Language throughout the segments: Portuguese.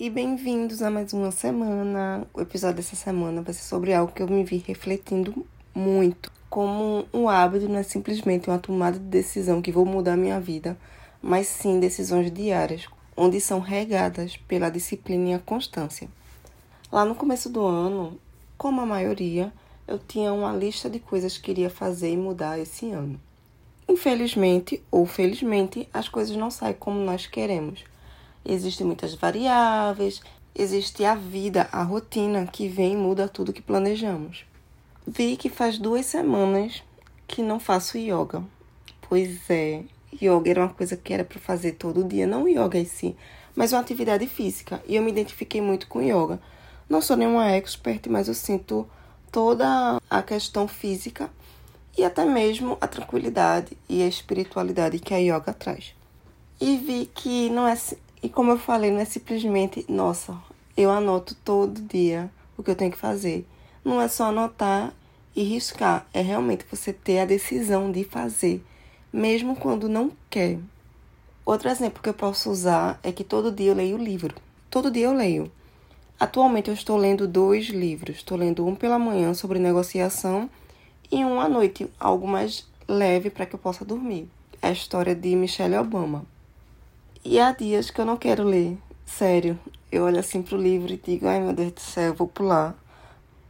E bem-vindos a mais uma semana. O episódio dessa semana vai ser sobre algo que eu me vi refletindo muito. Como um hábito não é simplesmente uma tomada de decisão que vou mudar minha vida, mas sim decisões diárias, onde são regadas pela disciplina e a constância. Lá no começo do ano, como a maioria, eu tinha uma lista de coisas que queria fazer e mudar esse ano. Infelizmente ou felizmente, as coisas não saem como nós queremos Existem muitas variáveis, existe a vida, a rotina que vem e muda tudo que planejamos. Vi que faz duas semanas que não faço yoga. Pois é, yoga era uma coisa que era para fazer todo dia, não yoga em si, mas uma atividade física. E eu me identifiquei muito com yoga. Não sou nenhuma expert, mas eu sinto toda a questão física e até mesmo a tranquilidade e a espiritualidade que a yoga traz. E vi que não é e como eu falei, não é simplesmente, nossa, eu anoto todo dia o que eu tenho que fazer. Não é só anotar e riscar, é realmente você ter a decisão de fazer, mesmo quando não quer. Outro exemplo que eu posso usar é que todo dia eu leio livro. Todo dia eu leio. Atualmente eu estou lendo dois livros. Estou lendo um pela manhã sobre negociação e um à noite, algo mais leve para que eu possa dormir. É a história de Michelle Obama. E há dias que eu não quero ler, sério. Eu olho assim pro livro e digo, ai meu Deus do céu, eu vou pular.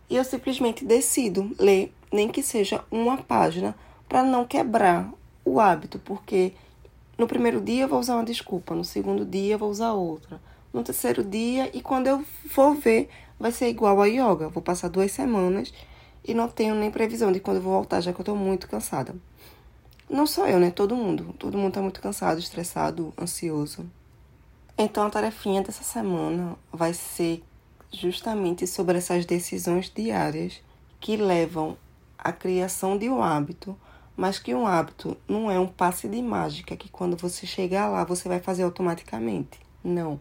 E eu simplesmente decido ler, nem que seja uma página, para não quebrar o hábito, porque no primeiro dia eu vou usar uma desculpa, no segundo dia eu vou usar outra, no terceiro dia, e quando eu for ver, vai ser igual a yoga. Vou passar duas semanas e não tenho nem previsão de quando eu vou voltar, já que eu tô muito cansada. Não só eu, né? Todo mundo. Todo mundo tá muito cansado, estressado, ansioso. Então a tarefinha dessa semana vai ser justamente sobre essas decisões diárias que levam à criação de um hábito, mas que um hábito não é um passe de mágica que quando você chegar lá você vai fazer automaticamente. Não.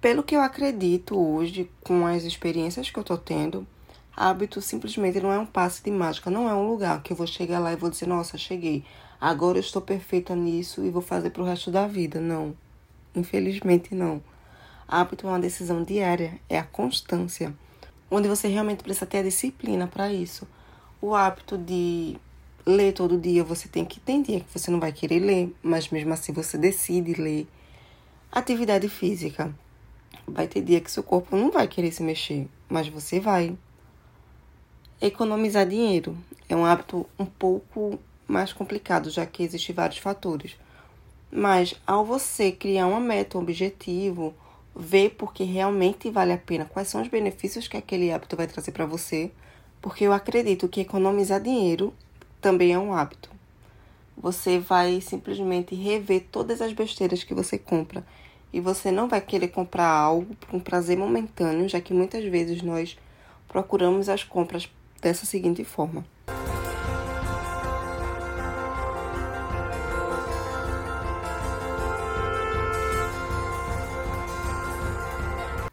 Pelo que eu acredito hoje, com as experiências que eu tô tendo, hábito simplesmente não é um passe de mágica, não é um lugar que eu vou chegar lá e vou dizer, nossa, cheguei agora eu estou perfeita nisso e vou fazer para o resto da vida. Não. Infelizmente, não. Hábito é uma decisão diária, é a constância, onde você realmente precisa ter a disciplina para isso. O hábito de ler todo dia, você tem que. Tem dia que você não vai querer ler, mas mesmo assim você decide ler. Atividade física. Vai ter dia que seu corpo não vai querer se mexer, mas você vai. Economizar dinheiro é um hábito um pouco mais complicado, já que existem vários fatores. Mas ao você criar uma meta, um objetivo, ver porque realmente vale a pena, quais são os benefícios que aquele hábito vai trazer para você, porque eu acredito que economizar dinheiro também é um hábito. Você vai simplesmente rever todas as besteiras que você compra e você não vai querer comprar algo por um prazer momentâneo, já que muitas vezes nós procuramos as compras dessa seguinte forma: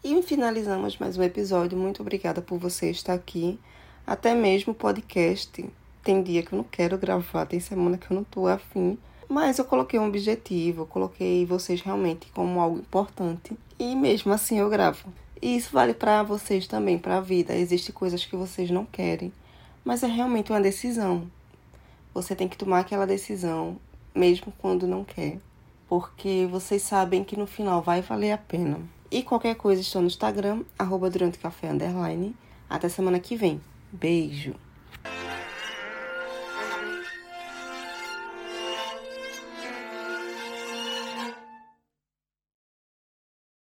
E finalizamos mais um episódio. Muito obrigada por você estar aqui. Até mesmo o podcast. Tem dia que eu não quero gravar, tem semana que eu não tô afim. Mas eu coloquei um objetivo, eu coloquei vocês realmente como algo importante. E mesmo assim eu gravo. E isso vale para vocês também, para a vida. Existem coisas que vocês não querem, mas é realmente uma decisão. Você tem que tomar aquela decisão, mesmo quando não quer, porque vocês sabem que no final vai valer a pena. E qualquer coisa, estou no Instagram, arroba durante café underline. Até semana que vem. Beijo!